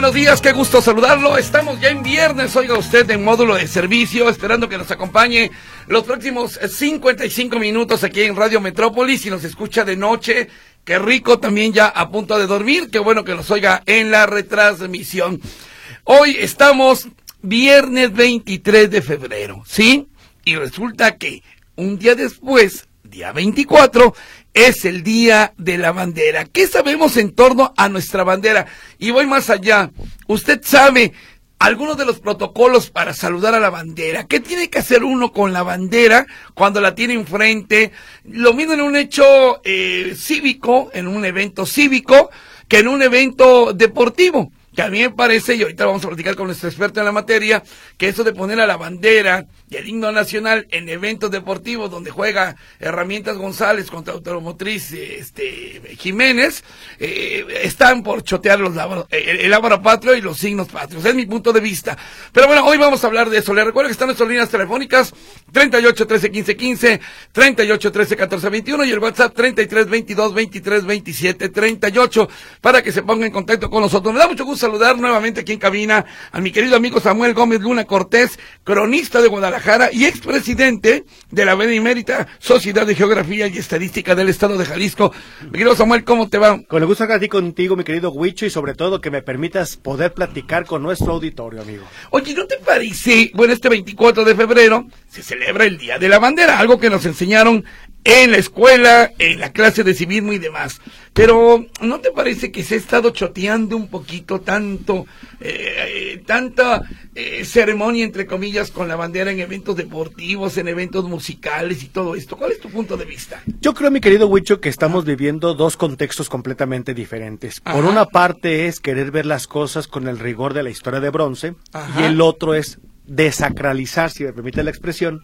Buenos días, qué gusto saludarlo. Estamos ya en viernes, oiga usted, en módulo de servicio, esperando que nos acompañe los próximos 55 minutos aquí en Radio Metrópolis y nos escucha de noche. Qué rico también ya a punto de dormir, qué bueno que nos oiga en la retransmisión. Hoy estamos viernes 23 de febrero, ¿sí? Y resulta que un día después, día 24, es el Día de la Bandera. ¿Qué sabemos en torno a nuestra bandera? Y voy más allá. Usted sabe algunos de los protocolos para saludar a la bandera. ¿Qué tiene que hacer uno con la bandera cuando la tiene enfrente? Lo mismo en un hecho eh, cívico, en un evento cívico, que en un evento deportivo que a mí me parece, y ahorita vamos a platicar con nuestro experto en la materia, que eso de poner a la bandera y el himno nacional en eventos deportivos donde juega Herramientas González contra Automotriz este, Jiménez, eh, están por chotear los el, el ábaro patrio y los signos patrios. Es mi punto de vista. Pero bueno, hoy vamos a hablar de eso. Les recuerdo que están nuestras líneas telefónicas 38 13 15 15, 38 13 14 21 y el WhatsApp 33 22 23 27 38 para que se pongan en contacto con nosotros. Me da mucho gusto saludar nuevamente aquí en cabina a mi querido amigo Samuel Gómez Luna Cortés, cronista de Guadalajara y expresidente de la Benemérita Sociedad de Geografía y Estadística del Estado de Jalisco. Mi querido Samuel, ¿cómo te va? Con el gusto estar aquí contigo, mi querido Huicho, y sobre todo que me permitas poder platicar con nuestro auditorio, amigo. Oye, ¿no te parece? Bueno, este 24 de febrero se celebra el Día de la Bandera, algo que nos enseñaron en la escuela, en la clase de civismo y demás. Pero ¿no te parece que se ha estado choteando un poquito tanto, eh, eh, tanta eh, ceremonia entre comillas con la bandera en eventos deportivos, en eventos musicales y todo esto? ¿Cuál es tu punto de vista? Yo creo, mi querido Huicho, que estamos viviendo dos contextos completamente diferentes. Por una parte es querer ver las cosas con el rigor de la historia de bronce y el otro es desacralizar, si me permite la expresión,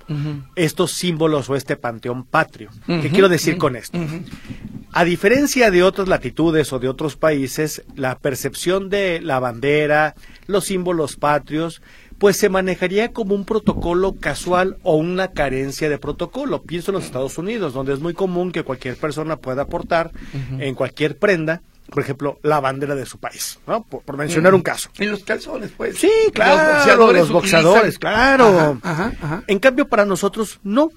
estos símbolos o este panteón patrio. ¿Qué quiero decir con esto? A diferencia de otras latitudes o de otros países, la percepción de la bandera, los símbolos patrios, pues se manejaría como un protocolo casual o una carencia de protocolo. Pienso en los Estados Unidos, donde es muy común que cualquier persona pueda aportar en cualquier prenda por ejemplo, la bandera de su país, ¿no? Por, mencionar un caso. En los calzones, pues. Sí, claro, los boxeadores, claro. En cambio, para nosotros, no.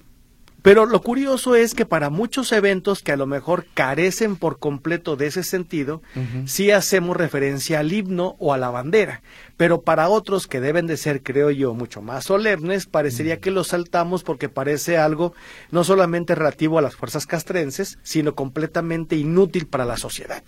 Pero lo curioso es que para muchos eventos que a lo mejor carecen por completo de ese sentido, sí hacemos referencia al himno o a la bandera. Pero para otros que deben de ser, creo yo, mucho más solemnes, parecería que los saltamos porque parece algo no solamente relativo a las fuerzas castrenses, sino completamente inútil para la sociedad.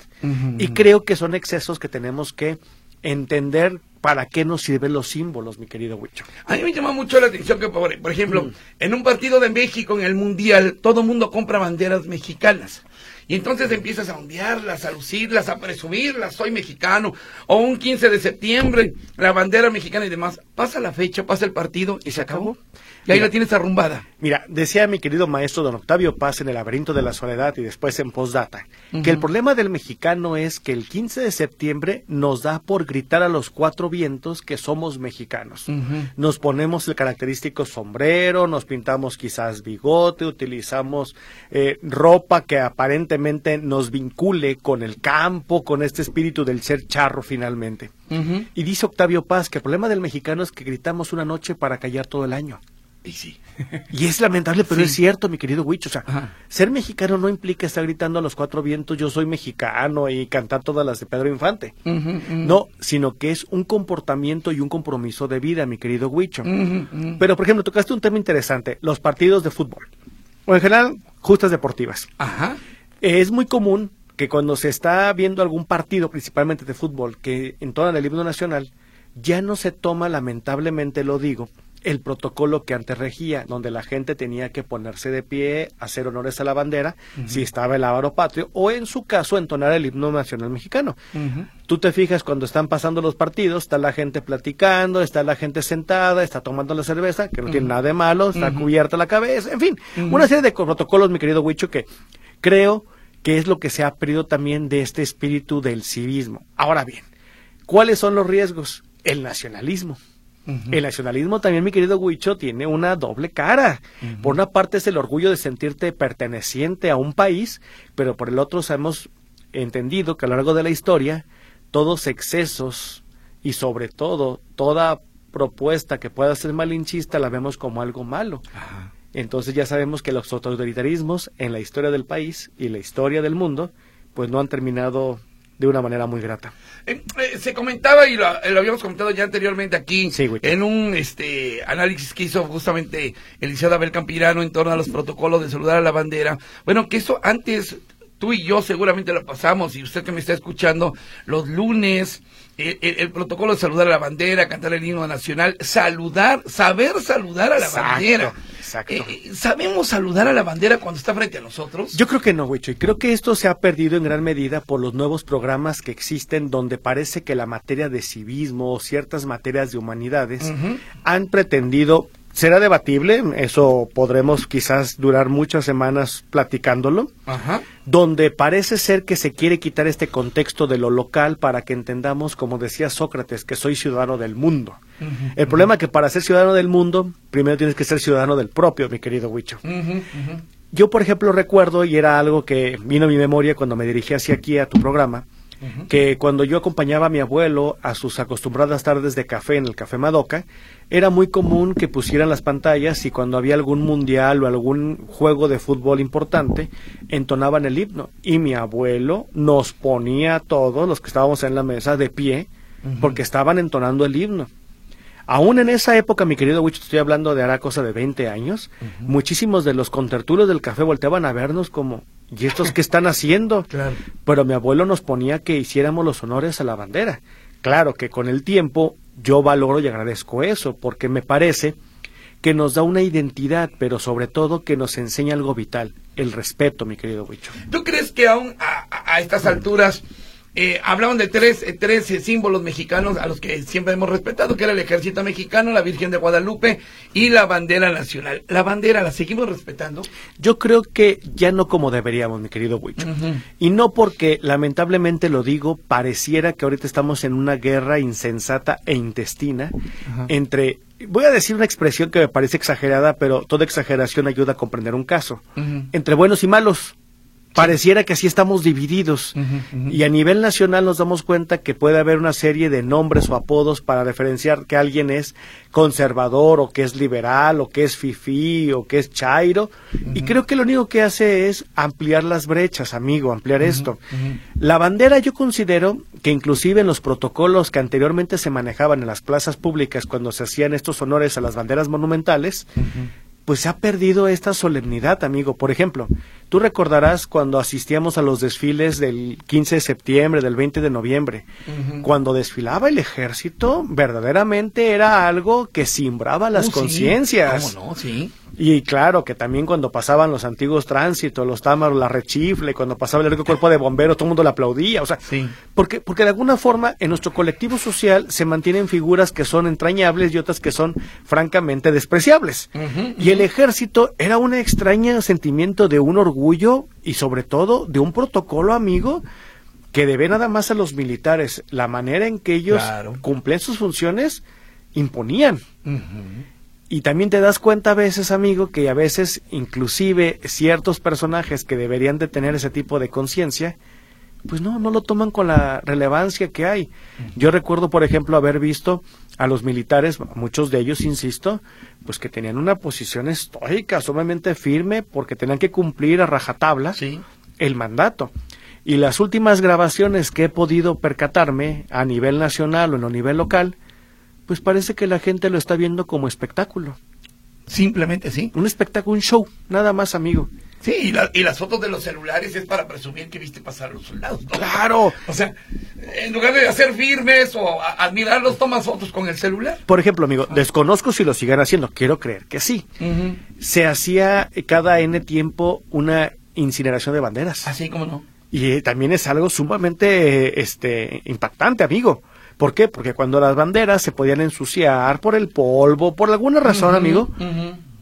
Y creo que son excesos que tenemos que entender para qué nos sirven los símbolos, mi querido Huicho. A mí me llama mucho la atención que, por, ejemplo, mm. en un partido de México en el Mundial, todo el mundo compra banderas mexicanas. Y entonces empiezas a ondearlas, a lucirlas, a presumirlas, soy mexicano. O un 15 de septiembre, la bandera mexicana y demás. Pasa la fecha, pasa el partido y se acabó. Y ahí la tienes arrumbada. Mira, decía mi querido maestro don Octavio Paz en El laberinto de la soledad y después en Postdata, que el problema del mexicano es que el 15 de septiembre nos da por gritar a los cuatro vientos que somos mexicanos. Nos ponemos el característico sombrero, nos pintamos quizás bigote, utilizamos eh, ropa que aparentemente nos vincule con el campo, con este espíritu del ser charro finalmente. Y dice Octavio Paz que el problema del mexicano es que gritamos una noche para callar todo el año. Y sí. y es lamentable, pero es cierto, mi querido Huicho. O sea, ser mexicano no implica estar gritando a los cuatro vientos, yo soy mexicano y cantar todas las de Pedro Infante. No, sino que es un comportamiento y un compromiso de vida, mi querido Huicho. Pero, por ejemplo, tocaste un tema interesante, los partidos de fútbol. O en general, justas deportivas. Ajá. Es muy común que cuando se está viendo algún partido, principalmente de fútbol, que entonan el himno nacional, ya no se toma, lamentablemente lo digo, el protocolo que antes regía, donde la gente tenía que ponerse de pie, hacer honores a la bandera, si estaba el ávaro patrio, o en su caso entonar el himno nacional mexicano. Tú te fijas cuando están pasando los partidos, está la gente platicando, está la gente sentada, está tomando la cerveza, que no tiene nada de malo, está cubierta la cabeza, en fin, una serie de protocolos, mi querido Huicho, que creo que es lo que se ha perdido también de este espíritu del civismo. Ahora bien, ¿cuáles son los riesgos? El nacionalismo. El nacionalismo también, mi querido Huicho, tiene una doble cara. Por una parte es el orgullo de sentirte perteneciente a un país, pero por el otro hemos entendido que a lo largo de la historia todos excesos y sobre todo toda propuesta que pueda ser malinchista la vemos como algo malo. Entonces ya sabemos que los autoritarismos en la historia del país y la historia del mundo pues no han terminado de una manera muy grata. Eh, eh, se comentaba y lo, habíamos comentado ya anteriormente aquí en un este análisis que hizo justamente el licenciado Abel Campirano en torno a los protocolos de saludar a la bandera. Bueno, que eso antes tú y yo seguramente lo pasamos y usted que me está escuchando los lunes el, protocolo de saludar a la bandera, cantar el himno nacional, saludar, saber saludar a la bandera. Exacto. Eh, eh, ¿Sabemos saludar a la bandera cuando está frente a nosotros? Yo creo que no, Huicho, y creo que esto se ha perdido en gran medida por los nuevos programas que existen donde parece que la materia de civismo o ciertas materias de humanidades han pretendido será debatible, eso podremos quizás durar muchas semanas platicándolo, donde parece ser que se quiere quitar este contexto de lo local para que entendamos, como decía Sócrates, que soy ciudadano del mundo. El problema es que para ser ciudadano del mundo, primero tienes que ser ciudadano del propio, mi querido Huicho. Yo, por ejemplo, recuerdo, y era algo que vino a mi memoria cuando me dirigí hacia aquí a tu programa, que cuando yo acompañaba a mi abuelo a sus acostumbradas tardes de café en el Café Madoca, era muy común que pusieran las pantallas y cuando había algún mundial o algún juego de fútbol importante, entonaban el himno. Y mi abuelo nos ponía a todos los que estábamos en la mesa de pie, porque estaban entonando el himno. Aún en esa época, mi querido Wicho, estoy hablando de hará cosa de 20 años, muchísimos de los contertulios del café volteaban a vernos como, ¿y estos qué están haciendo? Pero mi abuelo nos ponía que hiciéramos los honores a la bandera. Claro que con el tiempo yo valoro y agradezco eso, porque me parece que nos da una identidad, pero sobre todo que nos enseña algo vital, el respeto, mi querido Wicho. ¿Tú crees que aún a estas alturas eh, hablaban de tres, eh, tres eh, símbolos mexicanos a los que siempre hemos respetado, que era el ejército mexicano, la Virgen de Guadalupe y la bandera nacional. ¿La bandera la seguimos respetando? Yo creo que ya no como deberíamos, mi querido Huicho. Y no porque, lamentablemente lo digo, pareciera que ahorita estamos en una guerra insensata e intestina entre voy a decir una expresión que me parece exagerada, pero toda exageración ayuda a comprender un caso. Entre buenos y malos. Pareciera que así estamos divididos. Y a nivel nacional nos damos cuenta que puede haber una serie de nombres o apodos para diferenciar que alguien es conservador o que es liberal o que es fifí o que es chairo. Y creo que lo único que hace es ampliar las brechas, amigo, ampliar esto. La bandera yo considero que inclusive en los protocolos que anteriormente se manejaban en las plazas públicas cuando se hacían estos honores a las banderas monumentales, pues se ha perdido esta solemnidad, amigo. Por ejemplo, tú recordarás cuando asistíamos a los desfiles del 15 de septiembre, del 20 de noviembre, cuando desfilaba el ejército, verdaderamente era algo que simbraba las uh, conciencias. ¿Cómo no? Sí. Y claro que también cuando pasaban los antiguos tránsitos, los támaros, la rechifle, cuando pasaba el cuerpo de bomberos, todo el mundo le aplaudía. O sea, porque, porque de alguna forma en nuestro colectivo social se mantienen figuras que son entrañables y otras que son francamente despreciables. Y el ejército era un extraño sentimiento de un orgullo y sobre todo de un protocolo amigo que debe nada más a los militares. La manera en que ellos cumplen sus funciones imponían. Y también te das cuenta a veces, amigo, que a veces inclusive ciertos personajes que deberían de tener ese tipo de conciencia, pues no, no lo toman con la relevancia que hay. Yo recuerdo, por ejemplo, haber visto a los militares, muchos de ellos, insisto, pues que tenían una posición estoica, sumamente firme, porque tenían que cumplir a rajatabla el mandato. Y las últimas grabaciones que he podido percatarme a nivel nacional o a nivel local, pues parece que la gente lo está viendo como espectáculo. Simplemente sí. Un espectáculo, un show, nada más, amigo. Sí, y, las fotos de los celulares es para presumir que viste pasar a los soldados. Claro. O sea, en lugar de hacer firmes o admirarlos, tomas fotos con el celular. Por ejemplo, amigo, ah. desconozco si lo sigan haciendo, quiero creer que sí. Se hacía cada N tiempo una incineración de banderas. Así como no. Y eh, también es algo sumamente este, impactante, amigo. ¿Por qué? Porque cuando las banderas se podían ensuciar por el polvo, por alguna razón, amigo,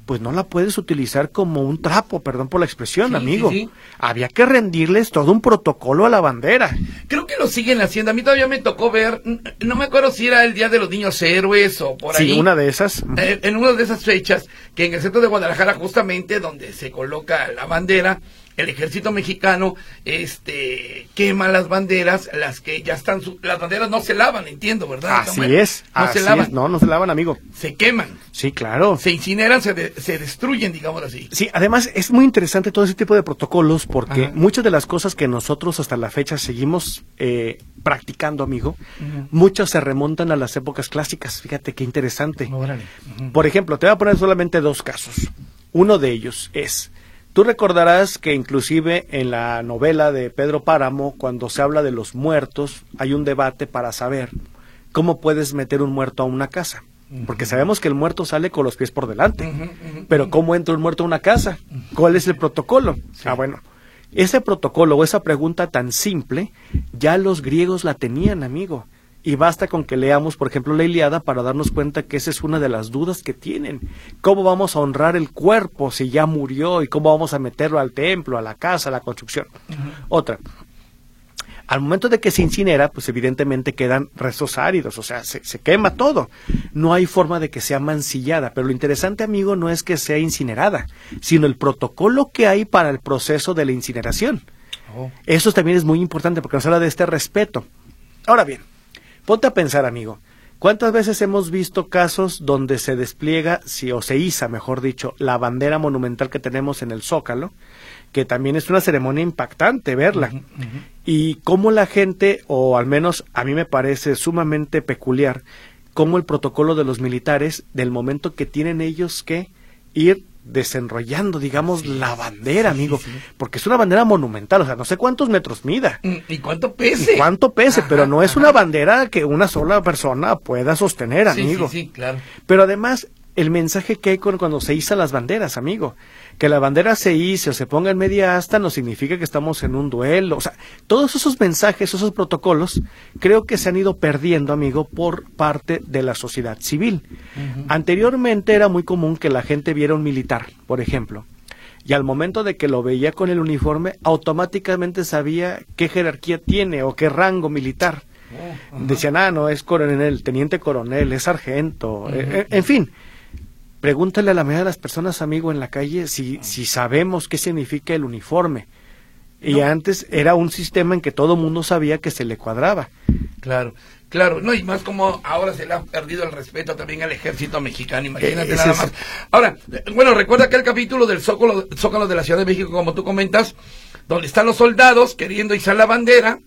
pues no la puedes utilizar como un trapo, perdón por la expresión, amigo. Había que rendirles todo un protocolo a la bandera. Creo que lo siguen haciendo. A mí todavía me tocó ver, no me acuerdo si era el Día de los Niños Héroes o por ahí. Sí, una de esas. Eh, en una de esas fechas, que en el centro de Guadalajara, justamente donde se coloca la bandera, el ejército mexicano este quema las banderas, las que ya están, las banderas no se lavan, entiendo, ¿verdad? Así es, no se lavan. no, no se lavan, amigo. Se queman. Sí, claro. Se incineran, se, se destruyen, digamos así. Sí, además es muy interesante todo ese tipo de protocolos porque muchas de las cosas que nosotros hasta la fecha seguimos eh, practicando, amigo, muchas se remontan a las épocas clásicas. Fíjate qué interesante. Por ejemplo, te voy a poner solamente dos casos. Uno de ellos es Tú recordarás que inclusive en la novela de Pedro Páramo, cuando se habla de los muertos, hay un debate para saber cómo puedes meter un muerto a una casa. Porque sabemos que el muerto sale con los pies por delante. Pero ¿cómo entra un muerto a una casa? ¿Cuál es el protocolo? Ah, bueno. Ese protocolo o esa pregunta tan simple, ya los griegos la tenían, amigo. Y basta con que leamos, por ejemplo, la Iliada para darnos cuenta que esa es una de las dudas que tienen. ¿Cómo vamos a honrar el cuerpo si ya murió y cómo vamos a meterlo al templo, a la casa, a la construcción? Otra. Al momento de que se incinera, pues evidentemente quedan restos áridos, o sea, se, se, quema todo. No hay forma de que sea mancillada, pero lo interesante, amigo, no es que sea incinerada, sino el protocolo que hay para el proceso de la incineración. Oh. Eso también es muy importante porque nos habla de este respeto. Ahora bien, Ponte a pensar, amigo, ¿cuántas veces hemos visto casos donde se despliega, si o se iza, mejor dicho, la bandera monumental que tenemos en el Zócalo, que también es una ceremonia impactante verla, y cómo la gente, o al menos a mí me parece sumamente peculiar, cómo el protocolo de los militares, del momento que tienen ellos que ir desenrollando, digamos, la bandera, amigo, porque es una bandera monumental, o sea, no sé cuántos metros mida. Mm, ¿Y cuánto pese? cuánto pese, pero no es una bandera que una sola persona pueda sostener, amigo. Sí, sí, claro. Pero además, el mensaje que hay cuando se izan las banderas, amigo. Que la bandera se hice o se ponga en media asta no significa que estamos en un duelo. O sea, todos esos mensajes, esos protocolos, creo que se han ido perdiendo, amigo, por parte de la sociedad civil. Anteriormente era muy común que la gente viera un militar, por ejemplo, y al momento de que lo veía con el uniforme, automáticamente sabía qué jerarquía tiene o qué rango militar. Oh, Decían, ah, no, es coronel, teniente coronel, es sargento, e, e, en fin Pregúntale a la mayoría de las personas, amigo, en la calle si, si sabemos qué significa el uniforme. Y antes era un sistema en que todo el mundo sabía que se le cuadraba. Claro, claro, no, y más como ahora se le ha perdido el respeto también al ejército mexicano, imagínate nada más. Ahora, bueno, recuerda que el capítulo del Zócalo, Zócalo de la Ciudad de México, como tú comentas, donde están los soldados queriendo izar la bandera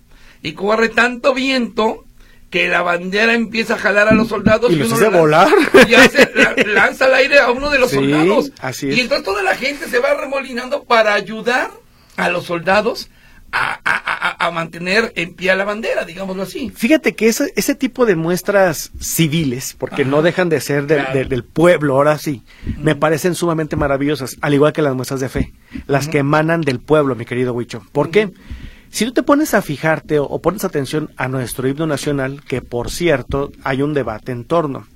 y corre tanto viento que la bandera empieza a jalar a los soldados y, los hace volar. y hace, lanza al aire a uno de los soldados. así y entonces toda la gente se va remolinando para ayudar a los soldados a, a, a, mantener en pie la bandera, digámoslo así. Fíjate que ese, ese tipo de muestras civiles, porque no dejan de ser del pueblo, ahora sí, me parecen sumamente maravillosas, al igual que las muestras de fe, las que emanan del pueblo, mi querido Huicho. ¿Por qué? Si tú te pones a fijarte o, pones atención a nuestro himno nacional, que por cierto hay un debate en torno,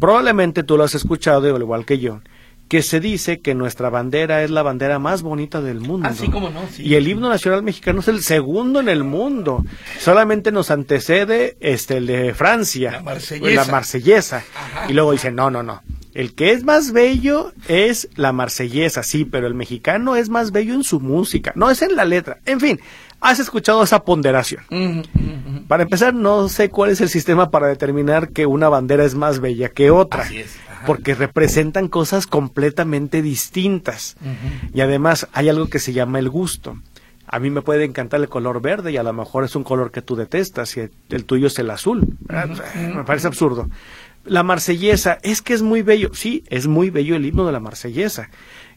probablemente tú lo has escuchado, al igual que yo, que se dice que nuestra bandera es la bandera más bonita del mundo. Así como no, Y el himno nacional mexicano es el segundo en el mundo. Solamente nos antecede este el de Francia, la marsellesa. La marsellesa. Y luego dicen, no, no, no. El que es más bello es la marsellesa, sí, pero el mexicano es más bello en su música, no es en la letra. En fin, ¿Has escuchado esa ponderación? Para empezar, no sé cuál es el sistema para determinar que una bandera es más bella que otra. Porque representan cosas completamente distintas. Y además hay algo que se llama el gusto. A mí me puede encantar el color verde y a lo mejor es un color que tú detestas y el tuyo es el azul. Me parece absurdo. La marsellesa, es que es muy bello. Sí, es muy bello el himno de la marsellesa.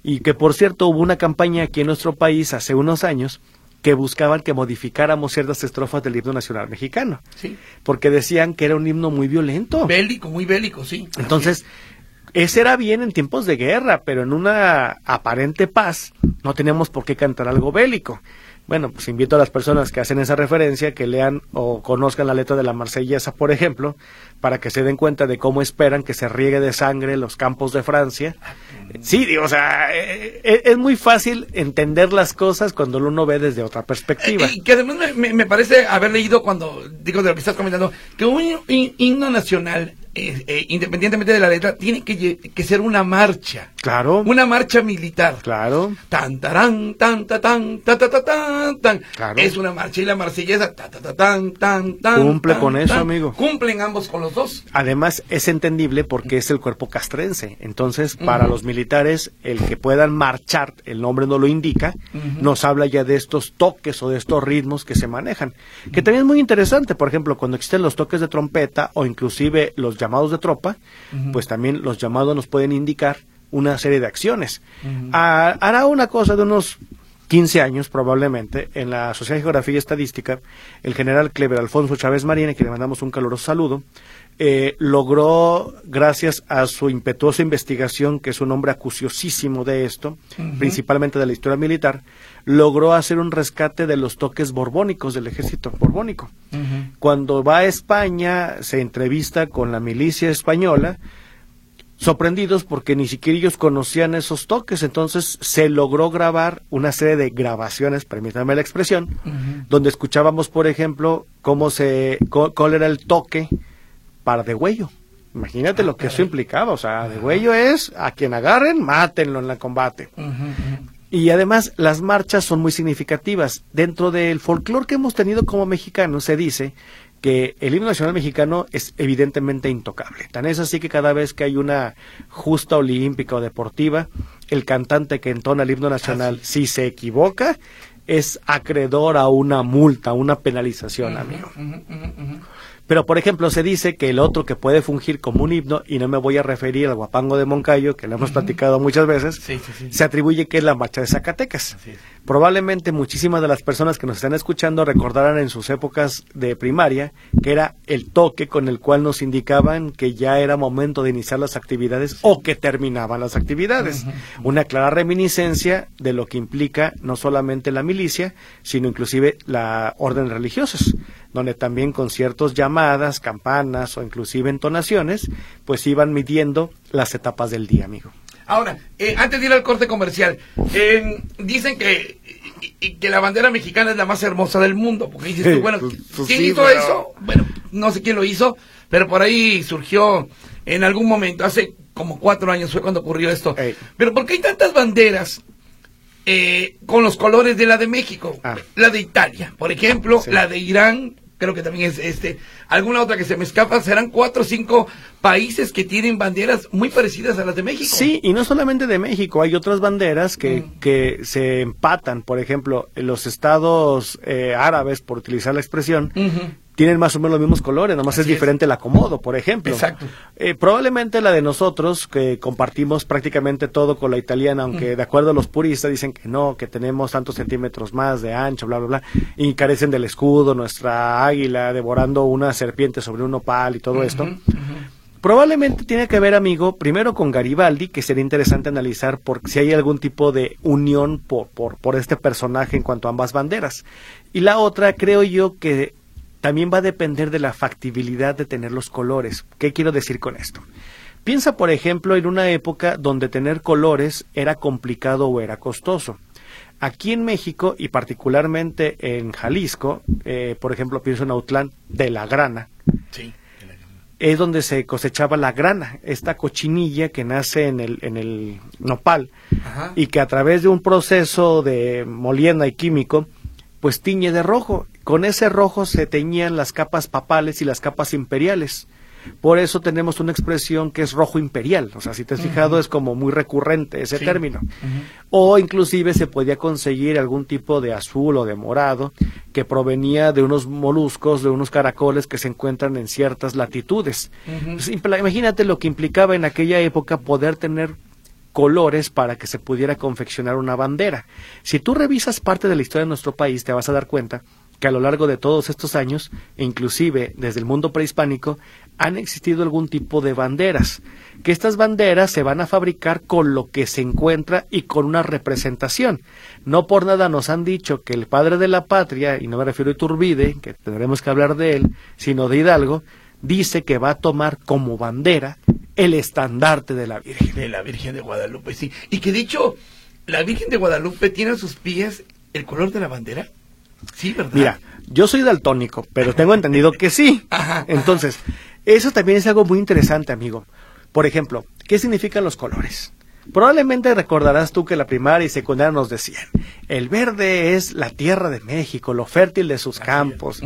Y que por cierto hubo una campaña aquí en nuestro país hace unos años que buscaban que modificáramos ciertas estrofas del himno nacional mexicano. Sí. Porque decían que era un himno muy violento. Bélico, muy bélico, sí. Entonces, ese era bien en tiempos de guerra, pero en una aparente paz no teníamos por qué cantar algo bélico. Bueno, pues invito a las personas que hacen esa referencia que lean o conozcan la letra de la marsellesa, por ejemplo, para que se den cuenta de cómo esperan que se riegue de sangre los campos de Francia. Sí, o sea, eh, eh, es muy fácil entender las cosas cuando uno ve desde otra perspectiva. Y que además me, parece haber leído cuando, digo, de lo que estás comentando, que un himno nacional eh, eh, independientemente de la letra, tiene que, que, ser una marcha. Claro. Una marcha militar. Claro. Tan, tarán, tan, ta, tan, ta, ta, ta, tan, tan. Claro. Es una marcha y la marsellesa, ta, ta, ta, tan, tan, tan. Cumple con eso, amigo. Cumplen ambos con los dos. Además, es entendible porque es el cuerpo castrense. Entonces, para los militares, el que puedan marchar, el nombre no lo indica, nos habla ya de estos toques o de estos ritmos que se manejan. Que también es muy interesante, por ejemplo, cuando existen los toques de trompeta o inclusive los llamados de tropa, pues también los llamados nos pueden indicar una serie de acciones. Ah, hará una cosa de unos 15 años probablemente, en la Sociedad de Geografía y Estadística, el general Clever Alfonso Chávez Marina, que le mandamos un caluroso saludo, eh, logró, gracias a su impetuosa investigación, que es un hombre acuciosísimo de esto, principalmente de la historia militar, logró hacer un rescate de los toques borbónicos del ejército borbónico. Cuando va a España, se entrevista con la milicia española, sorprendidos porque ni siquiera ellos conocían esos toques, entonces se logró grabar una serie de grabaciones, permítanme la expresión, donde escuchábamos, por ejemplo, cómo se, cuál era el toque para degüello. Imagínate ah, lo que eso implicaba, o sea, degüello es a quien agarren, mátenlo en el combate. Y además las marchas son muy significativas. Dentro del folclore que hemos tenido como mexicanos se dice que el himno nacional mexicano es evidentemente intocable. Tan es así que cada vez que hay una justa olímpica o deportiva, el cantante que entona el himno nacional, si se equivoca, es acreedor a una multa, una penalización, amigo. Pero, por ejemplo, se dice que el otro que puede fungir como un himno, y no me voy a referir al guapango de Moncayo, que lo hemos platicado muchas veces, se atribuye que es la marcha de Zacatecas. Probablemente muchísimas de las personas que nos están escuchando recordarán en sus épocas de primaria que era el toque con el cual nos indicaban que ya era momento de iniciar las actividades o que terminaban las actividades. Una clara reminiscencia de lo que implica no solamente la milicia, sino inclusive la orden religiosas donde también con ciertas llamadas, campanas o inclusive entonaciones, pues iban midiendo las etapas del día, amigo. Ahora, eh, antes de ir al corte comercial, eh, dicen que, que la bandera mexicana es la más hermosa del mundo, porque dices tú, bueno, pues, pues ¿quién hizo eso? Bueno, no sé quién lo hizo, pero por ahí surgió en algún momento, hace como cuatro años fue cuando ocurrió esto. Pero ¿por qué hay tantas banderas eh, con los colores de la de México? Ah. La de Italia, por ejemplo, la de Irán, creo que también es este, alguna otra que se me escapa, serán cuatro o cinco países que tienen banderas muy parecidas a las de México. Sí, y no solamente de México, hay otras banderas que, mm. que se empatan, por ejemplo, los estados eh, árabes, por utilizar la expresión, tienen más o menos los mismos colores, nomás es diferente el acomodo, por ejemplo. Exacto. Eh, probablemente la de nosotros, que compartimos prácticamente todo con la italiana, aunque de acuerdo a los puristas dicen que no, que tenemos tantos centímetros más de ancho, bla, bla, bla, y carecen del escudo, nuestra águila devorando una serpiente sobre un opal y todo esto. Probablemente tiene que ver, amigo, primero con Garibaldi, que sería interesante analizar por si hay algún tipo de unión por, por, por este personaje en cuanto a ambas banderas. Y la otra, creo yo que también va a depender de la factibilidad de tener los colores. ¿Qué quiero decir con esto? Piensa, por ejemplo, en una época donde tener colores era complicado o era costoso. Aquí en México y particularmente en Jalisco, eh, por ejemplo, pienso en Autlán, de la grana. Es donde se cosechaba la grana, esta cochinilla que nace en el, en el nopal y que a través de un proceso de molienda y químico, pues tiñe de rojo con ese rojo se teñían las capas papales y las capas imperiales. Por eso tenemos una expresión que es rojo imperial. O sea, si te has fijado, es como muy recurrente ese término. O inclusive se podía conseguir algún tipo de azul o de morado que provenía de unos moluscos, de unos caracoles que se encuentran en ciertas latitudes. Pues, imagínate lo que implicaba en aquella época poder tener colores para que se pudiera confeccionar una bandera. Si tú revisas parte de la historia de nuestro país, te vas a dar cuenta que a lo largo de todos estos años, e inclusive desde el mundo prehispánico, han existido algún tipo de banderas, que estas banderas se van a fabricar con lo que se encuentra y con una representación. No por nada nos han dicho que el padre de la patria, y no me refiero a Iturbide, que tendremos que hablar de él, sino de Hidalgo, dice que va a tomar como bandera el estandarte de la Virgen. De la Virgen de Guadalupe, sí. Y que dicho, la Virgen de Guadalupe tiene a sus pies el color de la bandera. Sí, ¿verdad? Mira, yo soy daltónico, pero tengo entendido que sí. Entonces, eso también es algo muy interesante, amigo. Por ejemplo, ¿qué significan los colores? Probablemente recordarás tú que la primaria y secundaria nos decían, el verde es la tierra de México, lo fértil de sus campos,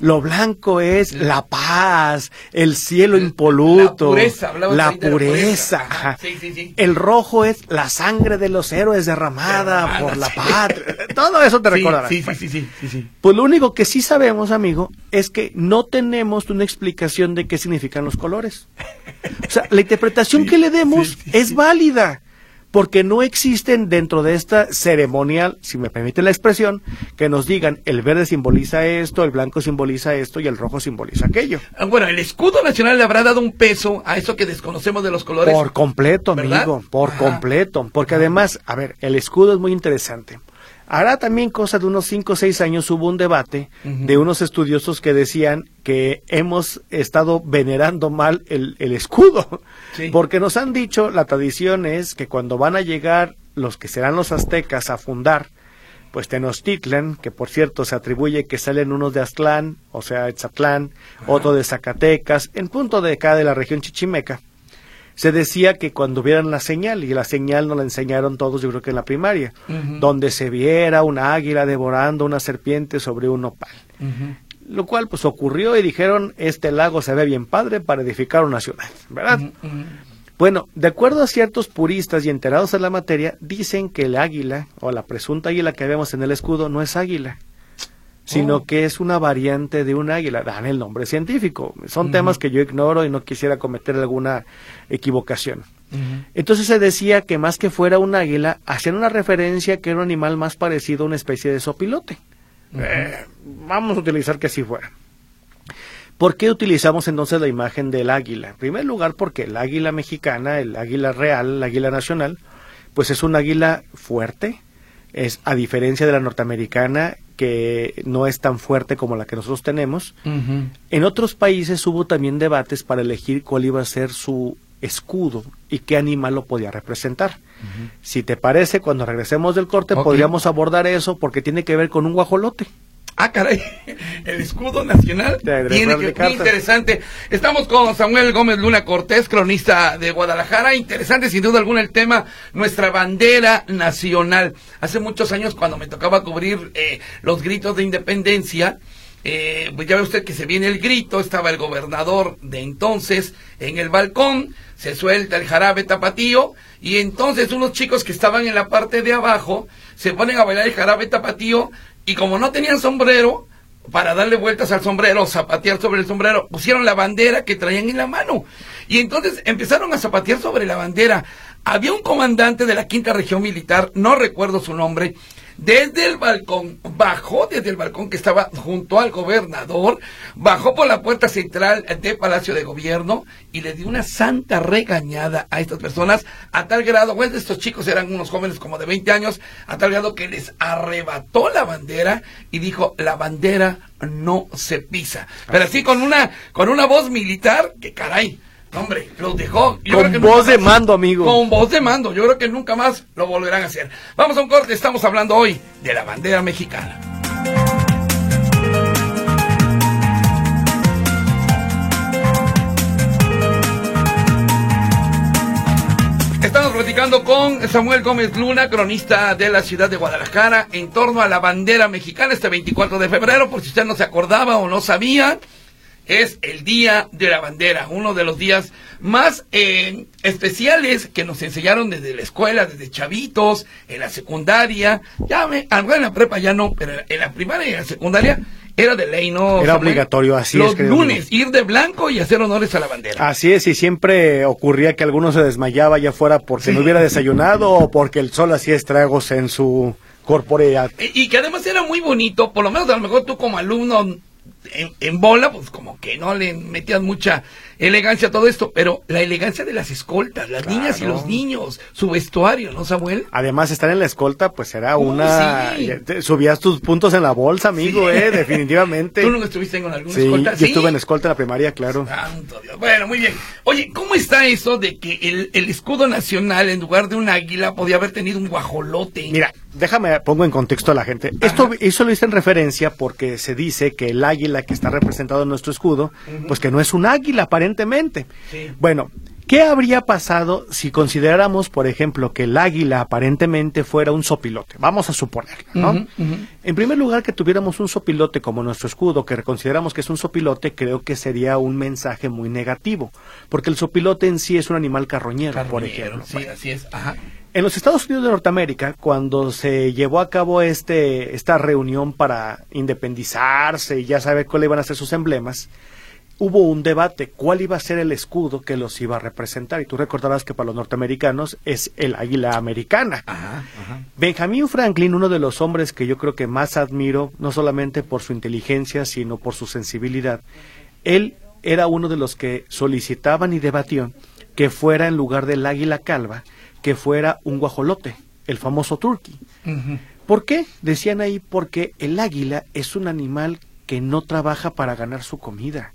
lo blanco es la paz, el cielo impoluto, la pureza, el rojo es la sangre de los héroes derramada por la patria, todo eso te recordarás. Sí, sí, sí, sí, Pues lo único que sí sabemos, amigo, es que no tenemos una explicación de qué significan los colores. O sea, la interpretación que le demos es válida porque no existen dentro de esta ceremonial, si me permite la expresión, que nos digan el verde simboliza esto, el blanco simboliza esto y el rojo simboliza aquello. Ah, bueno, el escudo nacional le habrá dado un peso a eso que desconocemos de los colores. Por completo, amigo, por completo, porque además, a ver, el escudo es muy interesante. Hará también cosa de unos 5 o 6 años hubo un debate de unos estudiosos que decían que hemos estado venerando mal el, escudo, porque nos han dicho, la tradición es que cuando van a llegar los que serán los aztecas a fundar, pues Tenochtitlan, que por cierto se atribuye que salen unos de Aztlán, o sea, Etzatlán, otro de Zacatecas, en punto de acá de la región chichimeca, se decía que cuando vieran la señal, y la señal nos la enseñaron todos, yo creo que en la primaria, donde se viera una águila devorando una serpiente sobre un nopal. Lo cual pues ocurrió y dijeron, este lago se ve bien padre para edificar una ciudad, ¿verdad? Bueno, de acuerdo a ciertos puristas y enterados en la materia, dicen que el águila, o la presunta águila que vemos en el escudo, no es águila, sino oh. que es una variante de un águila. Dan el nombre científico. Son temas que yo ignoro y no quisiera cometer alguna equivocación. Entonces se decía que más que fuera un águila, hacían una referencia que era un animal más parecido a una especie de sopilote. Eh, vamos a utilizar que así fuera. ¿Por qué utilizamos entonces la imagen del águila? En primer lugar, porque el águila mexicana, el águila real, el águila nacional, pues es un águila fuerte, es a diferencia de la norteamericana que no es tan fuerte como la que nosotros tenemos. En otros países hubo también debates para elegir cuál iba a ser su escudo y qué animal lo podía representar. Si te parece, cuando regresemos del corte podríamos abordar eso porque tiene que ver con un guajolote. Ah, caray, el escudo nacional tiene que ser interesante. Estamos con Samuel Gómez Luna Cortés, cronista de Guadalajara. Interesante, sin duda alguna, el tema, nuestra bandera nacional. Hace muchos años, cuando me tocaba cubrir eh, los gritos de independencia, eh, pues ya ve usted que se viene el grito, estaba el gobernador de entonces en el balcón, se suelta el jarabe tapatío, y entonces unos chicos que estaban en la parte de abajo se ponen a bailar el jarabe tapatío y como no tenían sombrero, para darle vueltas al sombrero, zapatear sobre el sombrero, pusieron la bandera que traían en la mano. Y entonces empezaron a zapatear sobre la bandera. Había un comandante de la quinta región militar, no recuerdo su nombre, desde el balcón, bajó desde el balcón que estaba junto al gobernador, bajó por la puerta central del Palacio de Gobierno y le dio una santa regañada a estas personas a tal grado, bueno, estos chicos eran unos jóvenes como de 20 años, a tal grado que les arrebató la bandera y dijo, la bandera no se pisa. Pero así con una, con una voz militar, que caray, Hombre, los dejó. con voz de mando, amigo. Con voz de mando. Yo creo que nunca más lo volverán a hacer. Vamos a un corte. Estamos hablando hoy de la bandera mexicana. Estamos platicando con Samuel Gómez Luna, cronista de la ciudad de Guadalajara, en torno a la bandera mexicana este 24 de febrero, por si usted no se acordaba o no sabía es el Día de la Bandera, uno de los días más eh, especiales que nos enseñaron desde la escuela, desde chavitos, en la secundaria, ya me, en la prepa ya no, pero en la primaria y en la secundaria era de ley, ¿no? Era obligatorio, así los es. Los lunes, ir de blanco y hacer honores a la bandera. Así es, y siempre ocurría que alguno se desmayaba ya fuera porque no hubiera desayunado o porque el sol hacía estragos en su corporeidad. Y, y que además era muy bonito, por lo menos a lo mejor tú como alumno en, bola, pues como que no le metían mucha elegancia todo esto, pero la elegancia de las escoltas, las niñas y los niños, su vestuario, ¿no, Samuel? Además, estar en la escolta, pues era una... Subías tus puntos en la bolsa, amigo, eh, definitivamente. ¿Tú nunca estuviste con alguna escolta? Yo estuve en escolta en la primaria, claro. Santo Dios. Bueno, muy bien. Oye, ¿cómo está eso de que el, el escudo nacional, en lugar de un águila, podía haber tenido un guajolote? Mira, déjame, pongo en contexto a la gente. Esto, eso lo hice en referencia porque se dice que el águila que está representado en nuestro escudo, pues que no es un águila aparentemente. Bueno, ¿qué habría pasado si consideráramos, por ejemplo, que el águila aparentemente fuera un sopilote? Vamos a suponerlo, ¿no? En primer lugar, que tuviéramos un sopilote como nuestro escudo, que consideramos que es un sopilote, creo que sería un mensaje muy negativo, porque el sopilote en sí es un animal carroñero, por ejemplo. Sí, así es. Ajá. En los Estados Unidos de Norteamérica, cuando se llevó a cabo este, esta reunión para independizarse y ya saber cuáles iban a ser sus emblemas, hubo un debate, cuál iba a ser el escudo que los iba a representar. Y tú recordarás que para los norteamericanos es el águila americana. Benjamin Franklin, uno de los hombres que yo creo que más admiro, no solamente por su inteligencia, sino por su sensibilidad, él era uno de los que solicitaban y debatió que fuera en lugar del águila calva, que fuera un guajolote, el famoso turkey. ¿Por qué? Decían ahí porque el águila es un animal que no trabaja para ganar su comida.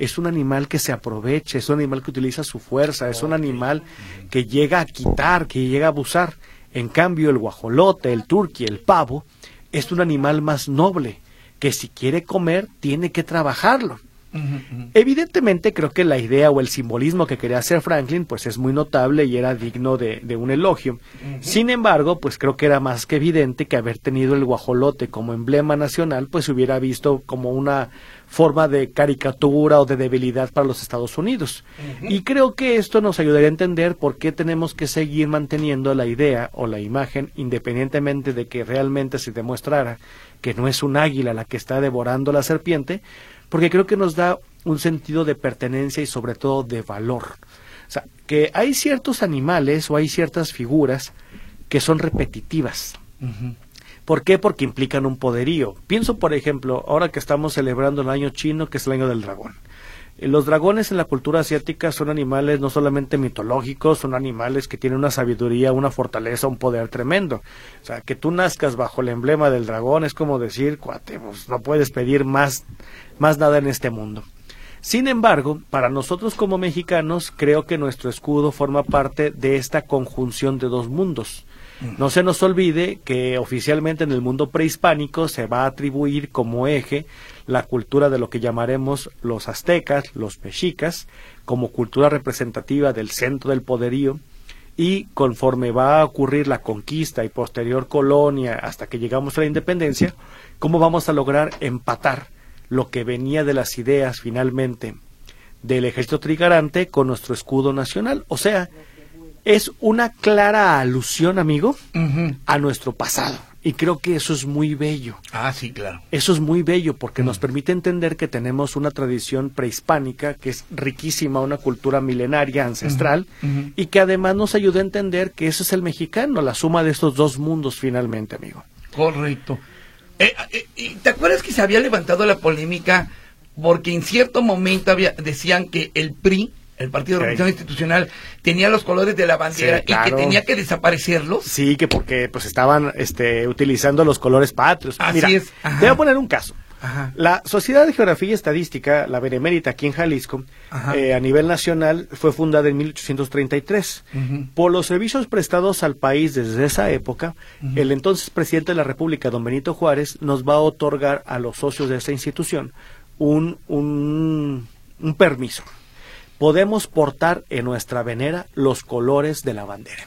Es un animal que se aprovecha, es un animal que utiliza su fuerza, es un animal que llega a quitar, que llega a abusar. En cambio, el guajolote, el turqui, el pavo, es un animal más noble, que si quiere comer, tiene que trabajarlo. Evidentemente creo que la idea o el simbolismo que quería hacer Franklin pues es muy notable y era digno de, un elogio. Sin embargo, pues creo que era más que evidente que haber tenido el guajolote como emblema nacional pues se hubiera visto como una forma de caricatura o de debilidad para los Estados Unidos. Y creo que esto nos ayudaría a entender por qué tenemos que seguir manteniendo la idea o la imagen independientemente de que realmente se demostrara que no es un águila la que está devorando la serpiente, porque creo que nos da un sentido de pertenencia y sobre todo de valor. O sea, que hay ciertos animales o hay ciertas figuras que son repetitivas. ¿Por qué? Porque implican un poderío. Pienso, por ejemplo, ahora que estamos celebrando el año chino, que es el año del dragón. Eh, los dragones en la cultura asiática son animales no solamente mitológicos, son animales que tienen una sabiduría, una fortaleza, un poder tremendo. O sea, que tú nazcas bajo el emblema del dragón es como decir, cuate, pues, no puedes pedir más, más nada en este mundo. Sin embargo, para nosotros como mexicanos, creo que nuestro escudo forma parte de esta conjunción de dos mundos. No se nos olvide que oficialmente en el mundo prehispánico se va a atribuir como eje la cultura de lo que llamaremos los aztecas, los mexicas, como cultura representativa del centro del poderío, y conforme va a ocurrir la conquista y posterior colonia hasta que llegamos a la independencia, cómo vamos a lograr empatar lo que venía de las ideas finalmente del ejército trigarante con nuestro escudo nacional. O sea, es una clara alusión, amigo, a nuestro pasado. Y creo que eso es muy bello. Ah, sí, claro. Eso es muy bello porque nos permite entender que tenemos una tradición prehispánica que es riquísima, una cultura milenaria, ancestral, y que además nos ayuda a entender que eso es el mexicano, la suma de estos dos mundos finalmente, amigo. Correcto. Eh, eh, ¿Te acuerdas que se había levantado la polémica porque en cierto momento había, decían que el PRI el Partido de Revolución Institucional tenía los colores de la bandera y que tenía que desaparecerlos. Sí, que porque pues estaban este, utilizando los colores patrios. Así es. Te voy a poner un caso. La Sociedad de Geografía y Estadística, la Benemérita aquí en Jalisco, eh, a nivel nacional, fue fundada en 1833. Por los servicios prestados al país desde esa época, el entonces presidente de la República, don Benito Juárez, nos va a otorgar a los socios de esa institución un, un, un permiso. Podemos portar en nuestra venera los colores de la bandera.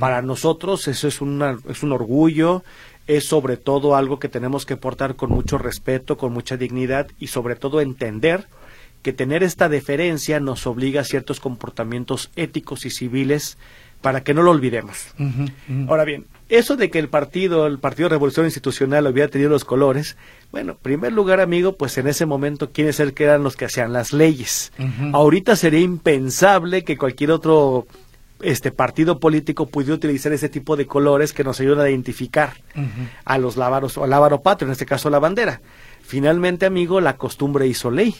Para nosotros eso es, una, es un orgullo, es sobre todo algo que tenemos que portar con mucho respeto, con mucha dignidad y sobre todo entender que tener esta deferencia nos obliga a ciertos comportamientos éticos y civiles para que no lo olvidemos. Ahora bien, eso de que el partido, el Partido Revolución Institucional había tenido los colores, bueno, en primer lugar, amigo, pues en ese momento, ¿quiénes ser que eran los que hacían las leyes? Ahorita sería impensable que cualquier otro este partido político pudiera utilizar ese tipo de colores que nos ayudan a identificar a los lábaros o al lábaro patrio, en este caso la bandera. Finalmente, amigo, la costumbre hizo ley.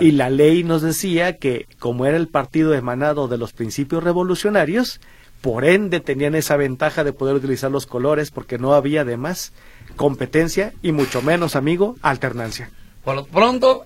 Y la ley nos decía que como era el partido emanado de los principios revolucionarios, por ende tenían esa ventaja de poder utilizar los colores porque no había además competencia y mucho menos, amigo, alternancia. Por lo pronto,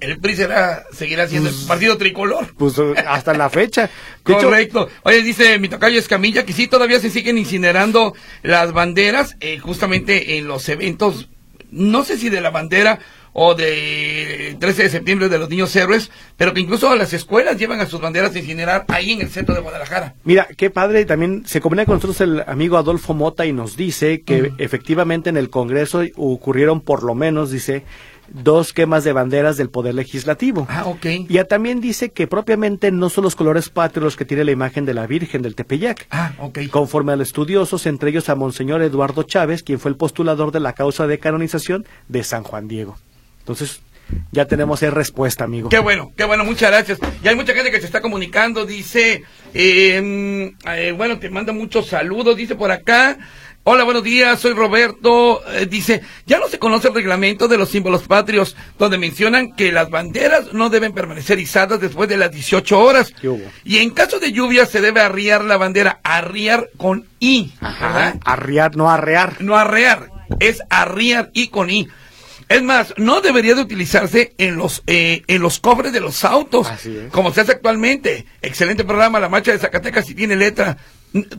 el PRI será, seguirá siendo el pues, partido tricolor. Pues hasta la fecha. Correcto. Oye, dice mi tocayo Escamilla que sí, todavía se siguen incinerando las banderas, eh, justamente en los eventos, no sé si de la bandera o de 13 de septiembre de los niños héroes, pero que incluso las escuelas llevan a sus banderas a incinerar ahí en el centro de Guadalajara. Mira, qué padre, también se comunica con nosotros el amigo Adolfo Mota y nos dice que efectivamente en el Congreso ocurrieron por lo menos, dice, dos quemas de banderas del Poder Legislativo. Ah, ok. Y también dice que propiamente no son los colores patrios los que tiene la imagen de la Virgen del Tepeyac. Ah, ok. Conforme a los estudiosos, entre ellos a Monseñor Eduardo Chávez, quien fue el postulador de la causa de canonización de San Juan Diego. Entonces, ya tenemos esa respuesta, amigo. Qué bueno, qué bueno, muchas gracias. Y hay mucha gente que se está comunicando, dice, em, eh, bueno, te manda muchos saludos, dice por acá. Hola, buenos días, soy Roberto. Eh, dice, ya no se conoce el reglamento de los símbolos patrios, donde mencionan que las banderas no deben permanecer izadas después de las 18 horas. Y en caso de lluvia se debe arriar la bandera, arriar con I. Ajá, arriar, no arrear. No arrear, es arriar y con I. Es más, no debería de utilizarse en los eh, en los cofres de los autos, como se hace actualmente. Excelente programa, La Marcha de Zacatecas, si tiene letra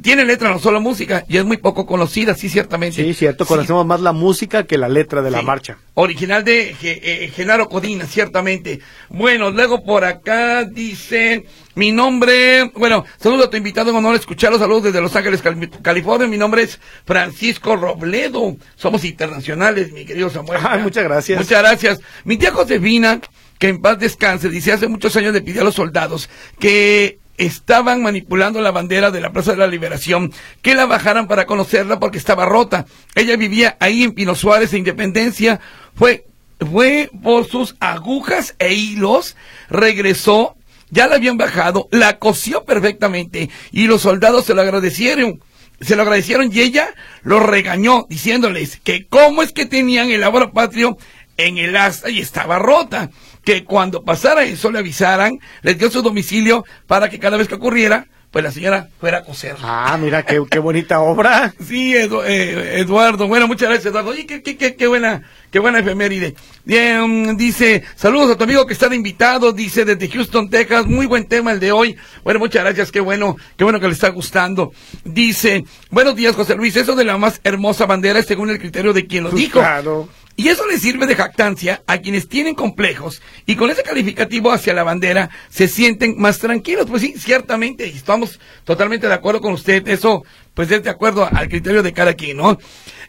tiene letra, no solo música, y es muy poco conocida, sí, ciertamente. Sí, cierto, conocemos más la música que la letra de la marcha. Original de eh, Genaro Codina, ciertamente. Bueno, luego por acá dice, mi nombre, bueno, saludo a tu invitado, en honor a escuchar los saludos desde Los Ángeles, California. Mi nombre es Francisco Robledo. Somos internacionales, mi querido Samuel. muchas gracias. Muchas gracias. Mi tía Josefina, que en paz descanse, dice, hace muchos años le pidió a los soldados que estaban manipulando la bandera de la Plaza de la Liberación, que la bajaran para conocerla porque estaba rota. Ella vivía ahí en Pino Suárez e Independencia, fue, fue por sus agujas e hilos, regresó, ya la habían bajado, la cosió perfectamente y los soldados se lo agradecieron. Se lo agradecieron y ella lo regañó diciéndoles que cómo es que tenían el abro patrio en el asta y estaba rota que cuando pasara eso le avisaran, les dio su domicilio para que cada vez que ocurriera, pues la señora fuera a coser. Ah, mira, qué, qué bonita obra. sí, eh, Eduardo. Bueno, muchas gracias, Eduardo. Oye, qué, qué, qué, buena, qué buena efeméride. Bien, dice, saludos a tu amigo que está de invitado, dice desde Houston, Texas. Muy buen tema el de hoy. Bueno, muchas gracias, qué bueno, qué bueno que le está gustando. Dice, buenos días, José Luis. Eso de la más hermosa bandera es según el criterio de quien lo pues dijo. Claro. Y eso le sirve de jactancia a quienes tienen complejos y con ese calificativo hacia la bandera se sienten más tranquilos. Pues sí, ciertamente, y estamos totalmente de acuerdo con usted. Eso, pues es de acuerdo al criterio de cada quien, ¿no?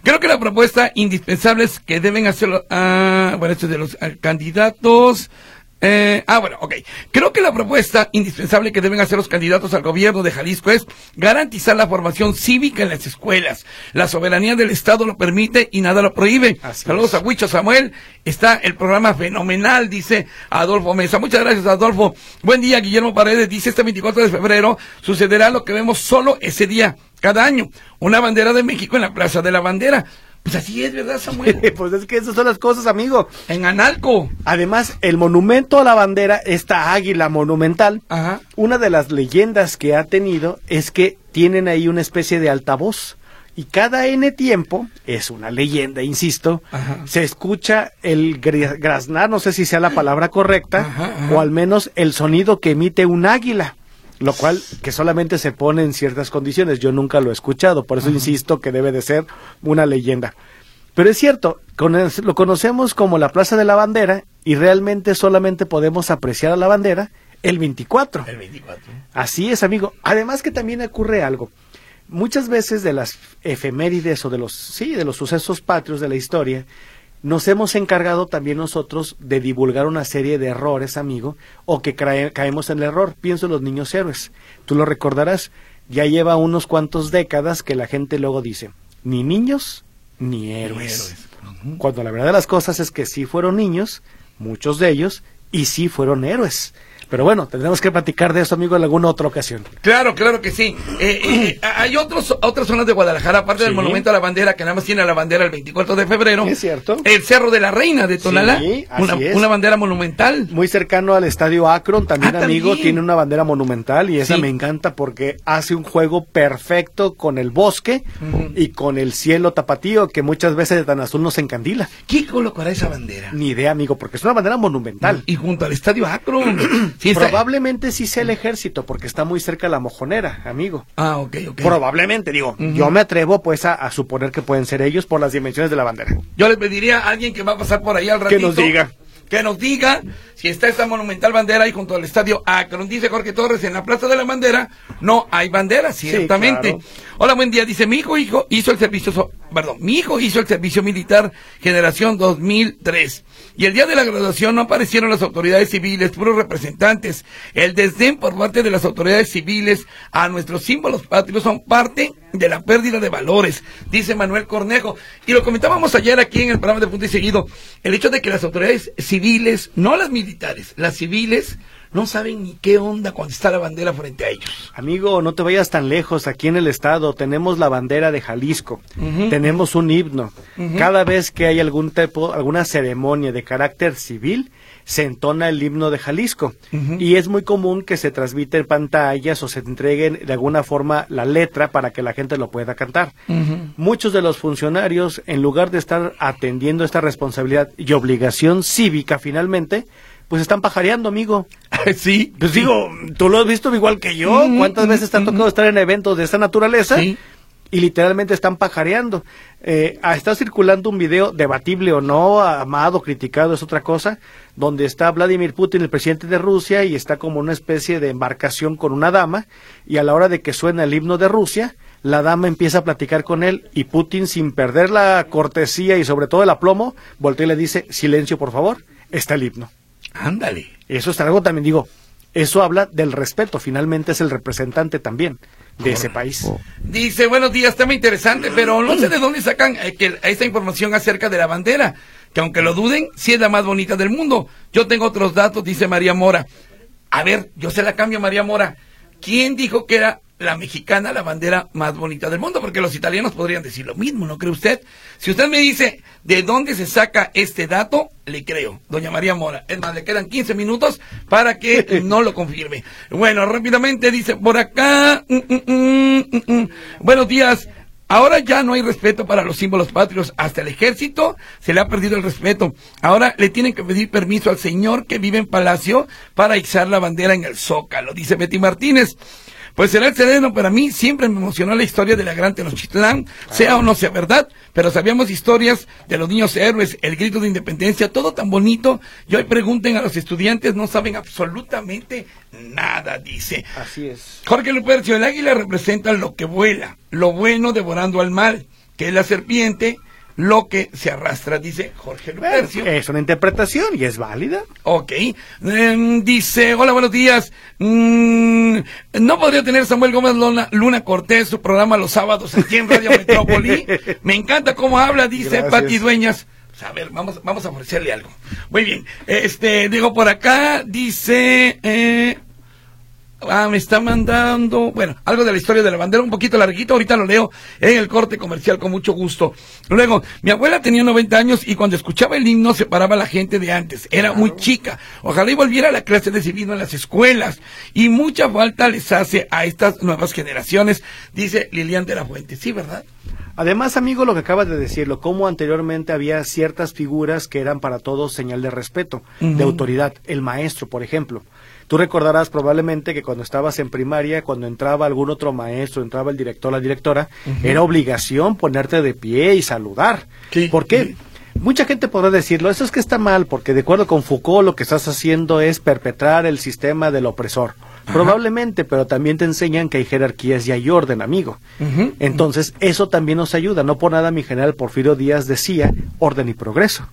Creo que la propuesta indispensable es que deben hacerlo, ah, bueno, esto es de los candidatos, eh, ah, bueno, ok. Creo que la propuesta indispensable que deben hacer los candidatos al gobierno de Jalisco es garantizar la formación cívica en las escuelas. La soberanía del Estado lo permite y nada lo prohíbe. Saludos a Huicho Samuel. Está el programa fenomenal, dice Adolfo Mesa. Muchas gracias, Adolfo. Buen día, Guillermo Paredes. Dice este 24 de febrero sucederá lo que vemos solo ese día, cada año. Una bandera de México en la Plaza de la Bandera. Pues así es, ¿verdad, Samuel? pues es que esas son las cosas, amigo. En Analco. Además, el monumento a la bandera, esta águila monumental, Ajá. una de las leyendas que ha tenido es que tienen ahí una especie de altavoz. Y cada N tiempo, es una leyenda, insisto, se escucha el graznar, no sé si sea la palabra correcta, o al menos el sonido que emite un águila lo cual que solamente se pone en ciertas condiciones. Yo nunca lo he escuchado, por eso insisto que debe de ser una leyenda. Pero es cierto, lo conocemos como la Plaza de la Bandera y realmente solamente podemos apreciar a la bandera el 24. El 24. Así es, amigo. Además que también ocurre algo. Muchas veces de las efemérides o de los sí, de los sucesos patrios de la historia, nos hemos encargado también nosotros de divulgar una serie de errores, amigo, o que caemos en el error. Pienso en los niños héroes. Tú lo recordarás, ya lleva unos cuantos décadas que la gente luego dice, ni niños ni héroes. Cuando la verdad de las cosas es que sí fueron niños, muchos de ellos, y sí fueron héroes. Pero bueno, tendremos que platicar de eso, amigo, en alguna otra ocasión. Claro, claro que sí. Eh, eh, hay otros, otras zonas de Guadalajara, aparte del Monumento a la Bandera, que nada más tiene la bandera el 24 de febrero. Es cierto. El Cerro de la Reina de Tonalá. Sí, así una, es. una bandera monumental. Muy cercano al estadio Akron, también, Ah, amigo, también. tiene una bandera monumental y esa Sí. me encanta porque hace un juego perfecto con el bosque y con el cielo tapatío que muchas veces de tan azul nos encandila. ¿Quién colocará esa bandera? Ni idea, amigo, porque es una bandera monumental. Y junto al estadio Akron. Sí, Probablemente sí sea el ejército porque está muy cerca la mojonera, amigo. Ah, ok, ok. Probablemente, digo, yo me atrevo pues a, a suponer que pueden ser ellos por las dimensiones de la bandera. Yo le pediría a alguien que va a pasar por ahí al ratito. Que nos diga. Que nos diga si está esta monumental bandera ahí junto al estadio Akron. Dice Jorge Torres, en la Plaza de la Bandera no hay bandera, ciertamente. claro. Hola, buen día. Dice, mi hijo, hijo hizo el servicio, so- perdón, mi hijo hizo el servicio militar generación 2003. Y el día de la graduación no aparecieron las autoridades civiles, puros representantes. El desdén por parte de las autoridades civiles a nuestros símbolos patrios son parte de la pérdida de valores, dice Manuel Cornejo. Y lo comentábamos ayer aquí en el programa de Punto y Seguido, el hecho de que las autoridades civiles, no las militares, las civiles, no saben ni qué onda cuando está la bandera frente a ellos. Amigo, no te vayas tan lejos. Aquí en el estado tenemos la bandera de Jalisco, tenemos un himno. Cada vez que hay algún tipo, alguna ceremonia de carácter civil, se entona el himno de Jalisco. Y es muy común que se transmita en pantallas o se entreguen de alguna forma la letra para que la gente lo pueda cantar. Muchos de los funcionarios, en lugar de estar atendiendo esta responsabilidad y obligación cívica finalmente, pues están pajareando, amigo. sí, Pues digo, tú lo has visto igual que yo. Ujú, ¿Cuántas veces te ha ujú. tocado estar en eventos de esta naturaleza? Sí. Y literalmente están pajareando. Eh, está circulando un video, debatible o no, amado, criticado, es otra cosa, donde está Vladimir Putin, el presidente de Rusia, y está como una especie de embarcación con una dama, y a la hora de que suena el himno de Rusia, la dama empieza a platicar con él, y Putin, sin perder la cortesía y sobre todo el aplomo, voltea y le dice, silencio por favor, está el himno. Ándale. Eso es algo también, digo, eso habla del respeto, finalmente es el representante también de ese país. Dice, buenos días, tema interesante, pero no sé de dónde sacan eh, que esta información acerca de la bandera, que aunque lo duden, sí es la más bonita del mundo. Yo tengo otros datos, dice María Mora. A ver, yo se la cambio, María Mora. ¿Quién dijo que era la mexicana la bandera más bonita del mundo? Porque los italianos podrían decir lo mismo, ¿no cree usted? Si usted me dice de dónde se saca este dato, le creo, doña María Mora. Es más, le quedan 15 minutos para que no lo confirme. Bueno, rápidamente dice por acá. mm, mm, mm. Buenos días. Ahora ya no hay respeto para los símbolos patrios. Hasta el ejército se le ha perdido el respeto. Ahora le tienen que pedir permiso al señor que vive en Palacio para izar la bandera en el Zócalo, dice Betty Martínez. Pues será el sereno, pero a mí siempre me emocionó la historia de la gran Tenochtitlán, sea o no sea verdad, pero sabíamos historias de los niños héroes, el grito de independencia, todo tan bonito, y hoy pregunten a los estudiantes, no saben absolutamente nada, dice. Así es. Jorge Lupercio, el águila representa lo que vuela, lo bueno devorando al mal, que es la serpiente, lo que se arrastra, dice Jorge Lupercio. Es una interpretación y es válida. Ok. Em, dice, hola, buenos días. Mm, ¿No podría tener Samuel Gómez Luna, Luna Cortés su programa los sábados aquí en Radio Metrópoli? Me encanta cómo habla, dice. Pati Dueñas. A ver, vamos, vamos a ofrecerle algo. Muy bien. Este, digo por acá, dice... Eh, Ah, me está mandando, bueno, algo de la historia de la bandera, un poquito larguito, ahorita lo leo en el corte comercial con mucho gusto. Luego, mi abuela tenía 90 años y cuando escuchaba el himno se paraba la gente de antes, era muy chica. Ojalá y volviera a la clase de civismo en las escuelas. Y mucha falta les hace a estas nuevas generaciones, dice Lilian de la Fuente. Sí, ¿verdad? Además, amigo, lo que acabas de decirlo, como anteriormente había ciertas figuras que eran para todos señal de respeto, de autoridad. El maestro, por ejemplo. Tú recordarás probablemente que cuando estabas en primaria, cuando entraba algún otro maestro, entraba el director, la directora, era obligación ponerte de pie y saludar. Sí. ¿Por qué? Mucha gente podrá decirlo, eso es que está mal, porque de acuerdo con Foucault lo que estás haciendo es perpetrar el sistema del opresor. Probablemente, pero también te enseñan que hay jerarquías y hay orden, amigo. Entonces, eso también nos ayuda. No por nada mi general Porfirio Díaz decía orden y progreso.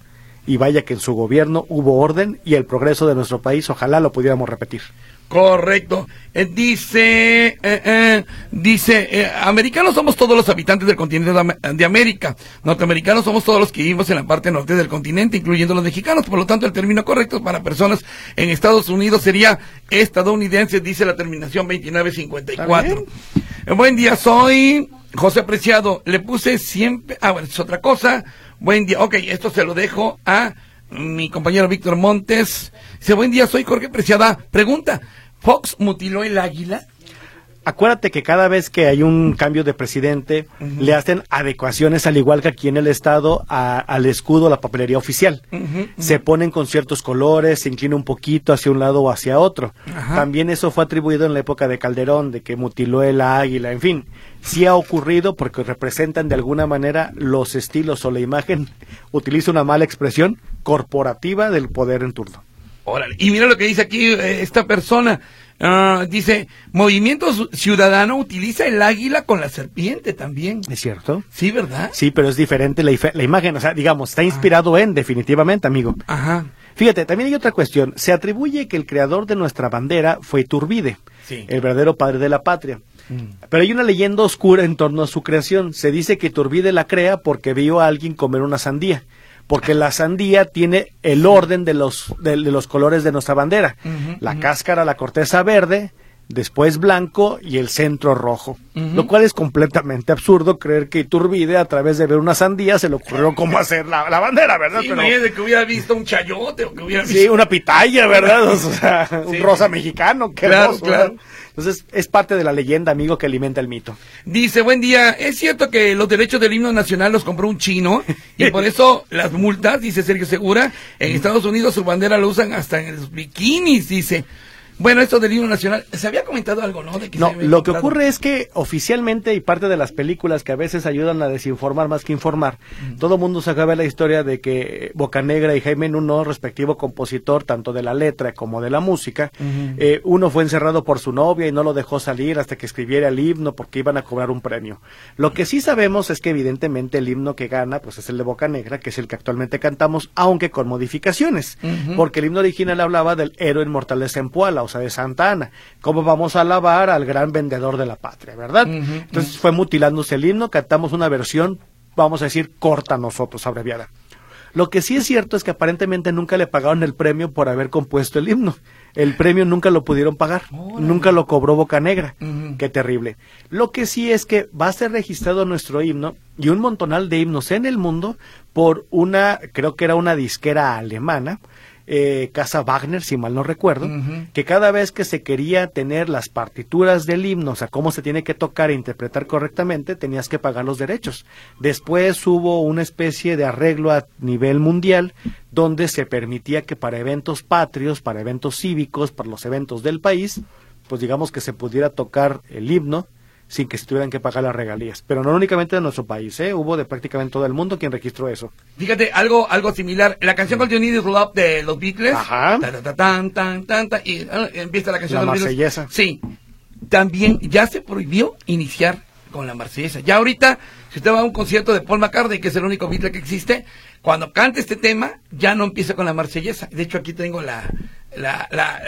Y vaya que en su gobierno hubo orden y el progreso de nuestro país, ojalá lo pudiéramos repetir. Correcto. Eh, dice, eh, eh, dice, americanos somos todos los habitantes del continente de, América. Norteamericanos somos todos los que vivimos en la parte norte del continente, incluyendo los mexicanos. Por lo tanto, el término correcto para personas en Estados Unidos sería estadounidense, dice la terminación 2954. buen día, soy José Preciado. Le puse siempre, ah, bueno, es otra cosa. Buen día, ok, esto se lo dejo a mi compañero Víctor Montes. Dice, buen día, soy Jorge Preciada. Pregunta, ¿Fox mutiló el águila? Acuérdate que cada vez que hay un cambio de presidente, le hacen adecuaciones, al igual que aquí en el Estado, al escudo, la papelería oficial. Se ponen con ciertos colores, se inclina un poquito hacia un lado o hacia otro. También eso fue atribuido en la época de Calderón, de que mutiló el águila, en fin. Sí ha ocurrido porque representan de alguna manera los estilos o la imagen, utiliza una mala expresión, corporativa del poder en turno. Órale. Y mira lo que dice aquí eh, esta persona. Ah, dice, Movimiento Ciudadano utiliza el águila con la serpiente también. ¿Es cierto? Sí, ¿verdad? Sí, pero es diferente la, la imagen. O sea, digamos, está inspirado en, definitivamente, amigo. Ajá. Fíjate, también hay otra cuestión. Se atribuye que el creador de nuestra bandera fue Iturbide, el verdadero padre de la patria. Mm. Pero hay una leyenda oscura en torno a su creación. Se dice que Iturbide la crea porque vio a alguien comer una sandía porque la sandía tiene el orden de los, de, los colores de nuestra bandera. la cáscara, la corteza verde, después blanco y el centro rojo. Lo cual es completamente absurdo creer que Iturbide, a través de ver una sandía, se le ocurrió cómo hacer la, bandera, ¿verdad? Sí, Pero, que hubiera visto un chayote o que hubiera visto... Sí, una pitaya, ¿verdad? O sea, un rosa mexicano, qué claro, claro. Entonces, es parte de la leyenda, amigo, que alimenta el mito. Dice, buen día, ¿es cierto que los derechos del himno nacional los compró un chino? Y por eso las multas, dice Sergio Segura, en Estados Unidos su bandera la usan hasta en los bikinis, dice. Bueno, esto del himno nacional, se había comentado algo, ¿no? no, lo que ocurre es que oficialmente y parte de las películas que a veces ayudan a desinformar más que informar, todo mundo se acaba la historia de que Bocanegra y Jaime Nuno, respectivo compositor tanto de la letra como de la música, eh, uno fue encerrado por su novia y no lo dejó salir hasta que escribiera el himno porque iban a cobrar un premio. Lo que sí sabemos es que evidentemente el himno que gana pues es el de Bocanegra, que es el que actualmente cantamos, aunque con modificaciones, porque el himno original hablaba del héroe inmortal de Zempoala, o sea, de Santa Ana. ¿Cómo vamos a alabar al gran vendedor de la patria, verdad? Entonces fue mutilándose el himno, cantamos una versión, vamos a decir, corta nosotros, abreviada. Lo que sí es cierto es que aparentemente nunca le pagaron el premio por haber compuesto el himno. El premio nunca lo pudieron pagar, nunca lo cobró Boca Negra. Qué terrible. Lo que sí es que va a ser registrado nuestro himno y un montonal de himnos en el mundo por una, creo que era una disquera alemana, eh, Casa Wagner, si mal no recuerdo, que cada vez que se quería tener las partituras del himno, o sea, cómo se tiene que tocar e interpretar correctamente, tenías que pagar los derechos. Después hubo una especie de arreglo a nivel mundial donde se permitía que para eventos patrios, para eventos cívicos, para los eventos del país, pues digamos que se pudiera tocar el himno sin que se tuvieran que pagar las regalías. Pero no únicamente de nuestro país, ¿eh? hubo de prácticamente todo el mundo quien registró eso. Fíjate, algo algo similar, la canción You Need Love de los Beatles, Ajá. tan, tan, tan, y ah, empieza la canción la de los Beatles. Sí, también ya se prohibió iniciar con la marsellesa. Ya ahorita, si usted va a un concierto de Paul McCartney, que es el único Beatle que existe, cuando cante este tema, ya no empieza con la marsellesa. De hecho, aquí tengo la, la, la,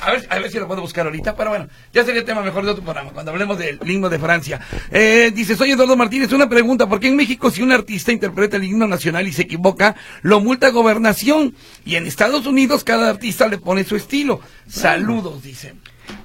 a, ver, a, ver, si lo puedo buscar ahorita, pero bueno, ya sería tema mejor de otro programa, cuando hablemos del himno de Francia. Eh, dice, soy Eduardo Martínez, una pregunta, ¿por qué en México si un artista interpreta el himno nacional y se equivoca, lo multa gobernación? Y en Estados Unidos cada artista le pone su estilo. Saludos, dice.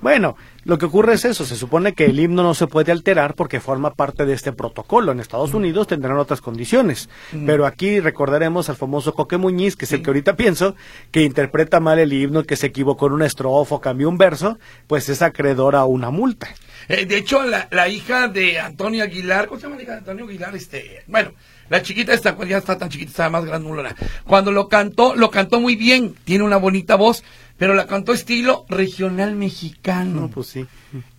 Bueno, lo que ocurre es eso, se supone que el himno no se puede alterar porque forma parte de este protocolo. En Estados Unidos tendrán otras condiciones, pero aquí recordaremos al famoso Coque Muñiz, que es el que ahorita pienso, que interpreta mal el himno, que se equivocó en un estrofa, cambió un verso, pues es acreedor a una multa. Eh, de hecho, la, hija de Antonio Aguilar, ¿cómo se llama la hija de Antonio Aguilar? Este, bueno, la chiquita esta, ya está tan chiquita, está más grande. Cuando lo cantó, lo cantó muy bien, tiene una bonita voz, pero la cantó estilo regional mexicano. No, pues sí.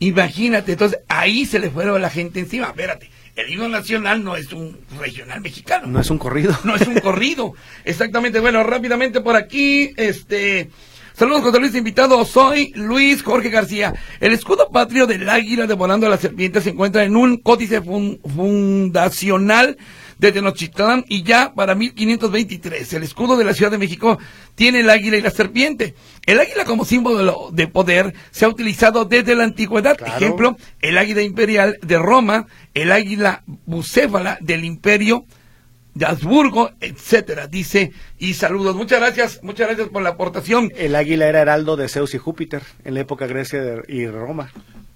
Imagínate, entonces ahí se le fueron a la gente encima. Espérate, el himno nacional no es un regional mexicano. No es un corrido. No es un corrido. Exactamente. Bueno, rápidamente por aquí, este. Saludos, José Luis, invitado. Soy Luis Jorge García. El escudo patrio del águila devorando a la serpiente se encuentra en un códice fundacional de Tenochtitlán y ya para 1523. El escudo de la Ciudad de México tiene el águila y la serpiente. El águila como símbolo de poder se ha utilizado desde la antigüedad. Ejemplo, el águila imperial de Roma, el águila bucéfala del imperio de Habsburgo, etcétera, dice, y saludos. Muchas gracias, muchas gracias por la aportación. El águila era heraldo de Zeus y Júpiter en la época Grecia y Roma.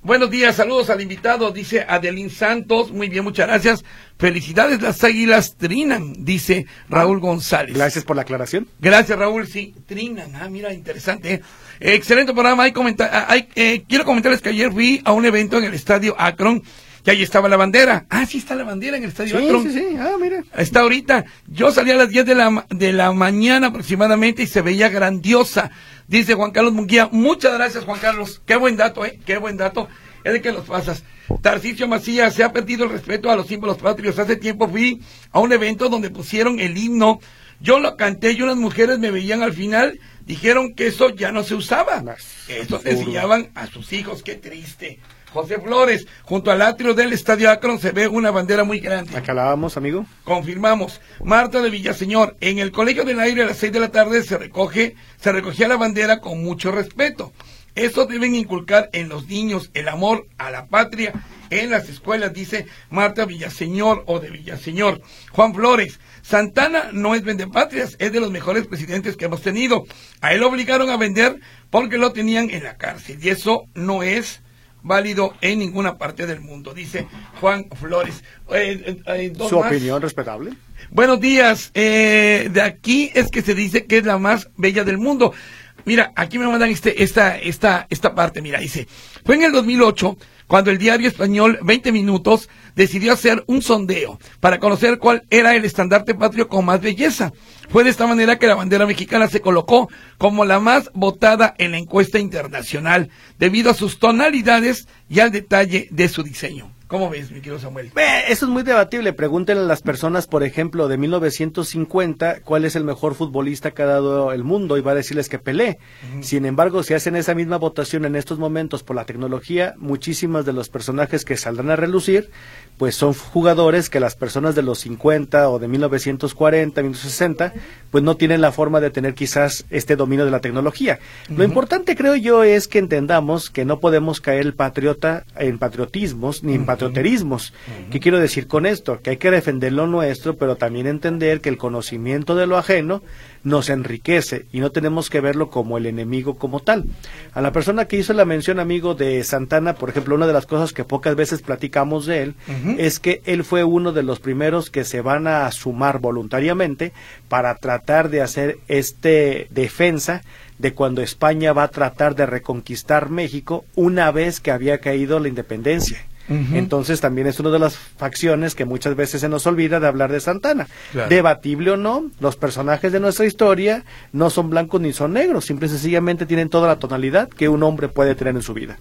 Buenos días, saludos al invitado, dice Adelín Santos. Muy bien, muchas gracias. Felicidades, las águilas trinan, dice Raúl González. Gracias por la aclaración. Gracias, Raúl. Sí, trinan. Ah, mira, interesante. ¿eh? excelente programa. Hay ah, hay, eh, quiero comentarles que ayer fui a un evento en el estadio Akron y ahí estaba la bandera. Ah, sí está la bandera en el estadio Akron. Sí, sí, ah, mira. Está ahorita. Yo salí a las 10 de la, de la mañana aproximadamente y se veía grandiosa. Dice Juan Carlos Munguía, muchas gracias Juan Carlos, qué buen dato, eh, qué buen dato, es de que los pasas. Tarcicio Macías, se ha perdido el respeto a los símbolos patrios. Hace tiempo fui a un evento donde pusieron el himno, yo lo canté y unas mujeres me veían al final, dijeron que eso ya no se usaba. Eso enseñaban a sus hijos, qué triste. José Flores, junto al atrio del Estadio Akron se ve una bandera muy grande. Vamos, amigo. Confirmamos. Marta de Villaseñor, en el Colegio del Aire a las seis de la tarde se recoge, se recogía la bandera con mucho respeto. Eso deben inculcar en los niños el amor a la patria en las escuelas, dice Marta Villaseñor o de Villaseñor. Juan Flores, Santana no es vendepatrias, es de los mejores presidentes que hemos tenido. A él lo obligaron a vender porque lo tenían en la cárcel y eso no es válido en ninguna parte del mundo, dice Juan Flores. Eh, eh, eh, Su opinión respetable. Buenos días. de aquí es que se dice que es la más bella del mundo. Mira, aquí me mandan este, esta, esta, esta parte. Mira, dice, fue en el 2008 cuando el diario español 20 Minutos decidió hacer un sondeo para conocer cuál era el estandarte patrio con más belleza. Fue de esta manera que la bandera mexicana se colocó como la más votada en la encuesta internacional, debido a sus tonalidades y al detalle de su diseño. ¿Cómo ves, mi querido Samuel? eso es muy debatible. Pregúntenle a las personas, por ejemplo, de 1950, cuál es el mejor futbolista que ha dado el mundo y va a decirles que Pelé. Sin embargo, si hacen esa misma votación en estos momentos por la tecnología, muchísimas de los personajes que saldrán a relucir, pues son jugadores que las personas de los 50 o de 1940, 1960, pues no tienen la forma de tener quizás este dominio de la tecnología. Lo importante, creo yo, es que entendamos que no podemos caer el patriota en patriotismos ni en patrioterismos. ¿Qué quiero decir con esto? Que hay que defender lo nuestro, pero también entender que el conocimiento de lo ajeno nos enriquece y no tenemos que verlo como el enemigo como tal. A la persona que hizo la mención, amigo, de Santana, por ejemplo, una de las cosas que pocas veces platicamos de él es que él fue uno de los primeros que se van a sumar voluntariamente para tratar de hacer este defensa de cuando España va a tratar de reconquistar México una vez que había caído la independencia. Entonces también es una de las facciones que muchas veces se nos olvida de hablar de Santana. Debatible o no, los personajes de nuestra historia no son blancos ni son negros, simple y sencillamente tienen toda la tonalidad que un hombre puede tener en su vida.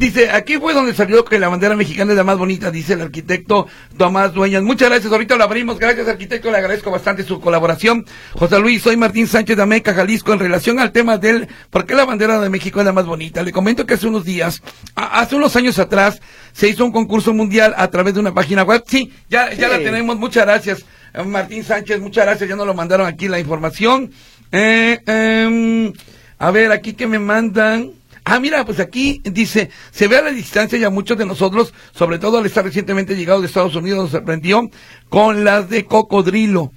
Dice, aquí fue donde salió que la bandera mexicana es la más bonita, dice el arquitecto Tomás Dueñas. Muchas gracias, ahorita lo abrimos. Gracias, arquitecto, le agradezco bastante su colaboración. José Luis, soy Martín Sánchez de Ameca, Jalisco, en relación al tema del por qué la bandera de México es la más bonita. Le comento que hace unos días, hace unos años atrás, se hizo un concurso mundial a través de una página web. Sí, ya, ya la tenemos. Muchas gracias, eh, Martín Sánchez. Muchas gracias. Ya nos lo mandaron aquí la información. Eh, em, a ver, aquí que me mandan. Ah, mira, pues aquí dice, se ve a la distancia ya muchos de nosotros, sobre todo al estar recientemente llegado de Estados Unidos, nos sorprendió con las de cocodrilo.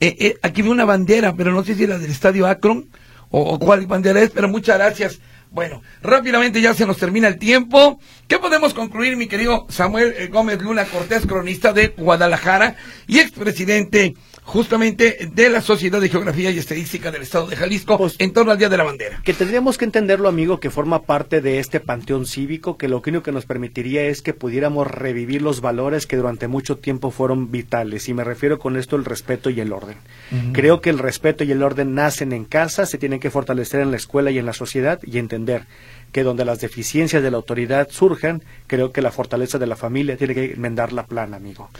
Eh, eh, aquí vi una bandera, pero no sé si la del Estadio Akron o, cuál bandera es, pero muchas gracias. Bueno, rápidamente ya se nos termina el tiempo. ¿Qué podemos concluir, mi querido Samuel eh, Gómez Luna Cortés, cronista de Guadalajara y expresidente justamente de la Sociedad de Geografía y Estadística del Estado de Jalisco pues, en torno al Día de la Bandera. Que tendríamos que entenderlo, amigo, que forma parte de este panteón cívico, que lo único que nos permitiría es que pudiéramos revivir los valores que durante mucho tiempo fueron vitales. Y me refiero con esto el respeto y el orden. Creo que el respeto y el orden nacen en casa, se tienen que fortalecer en la escuela y en la sociedad y entender que donde las deficiencias de la autoridad surjan, creo que la fortaleza de la familia tiene que enmendar la plana, amigo.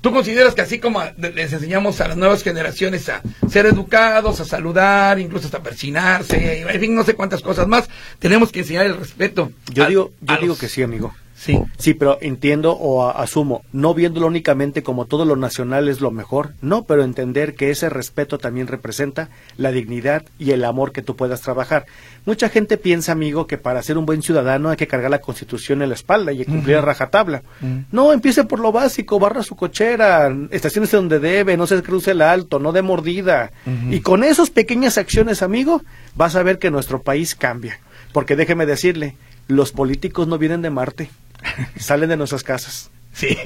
¿Tú consideras que así como les enseñamos a las nuevas generaciones a ser educados, a saludar, incluso hasta persinarse, en fin, no sé cuántas cosas más, tenemos que enseñar el respeto? Yo digo, yo digo que sí, amigo. Sí. Sí, pero entiendo o asumo, no viéndolo únicamente como todo lo nacional es lo mejor, no, pero entender que ese respeto también representa la dignidad y el amor que tú puedas trabajar. Mucha gente piensa, amigo, que para ser un buen ciudadano hay que cargar la Constitución en la espalda y cumplir a rajatabla. No, empiece por lo básico, barra su cochera, estaciones donde debe, no se cruce el alto, no dé mordida. Y con esas pequeñas acciones, amigo, vas a ver que nuestro país cambia. Porque déjeme decirle, los políticos no vienen de Marte, salen de nuestras casas. Sí,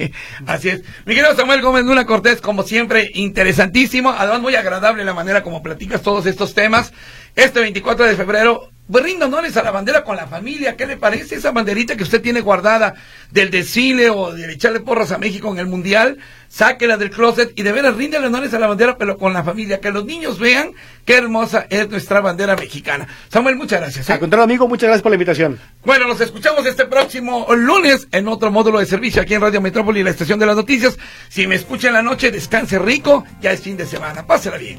así es. Mi querido Samuel Gómez Luna Cortés, como siempre, interesantísimo. Además, muy agradable la manera como platicas todos estos temas. Este 24 de febrero pues rinda honores a la bandera con la familia. ¿Qué le parece esa banderita que usted tiene guardada del desfile o de echarle porras a México en el Mundial? Sáquela del closet y de veras rinde honores a la bandera, pero con la familia. Que los niños vean qué hermosa es nuestra bandera mexicana. Samuel, muchas gracias. ¿eh? Al contrario, amigo, muchas gracias por la invitación. Bueno, nos escuchamos este próximo lunes en otro módulo de servicio aquí en Radio Metrópoli, la estación de las noticias. Si me escucha en la noche, descanse rico. Ya es fin de semana. Pásela bien.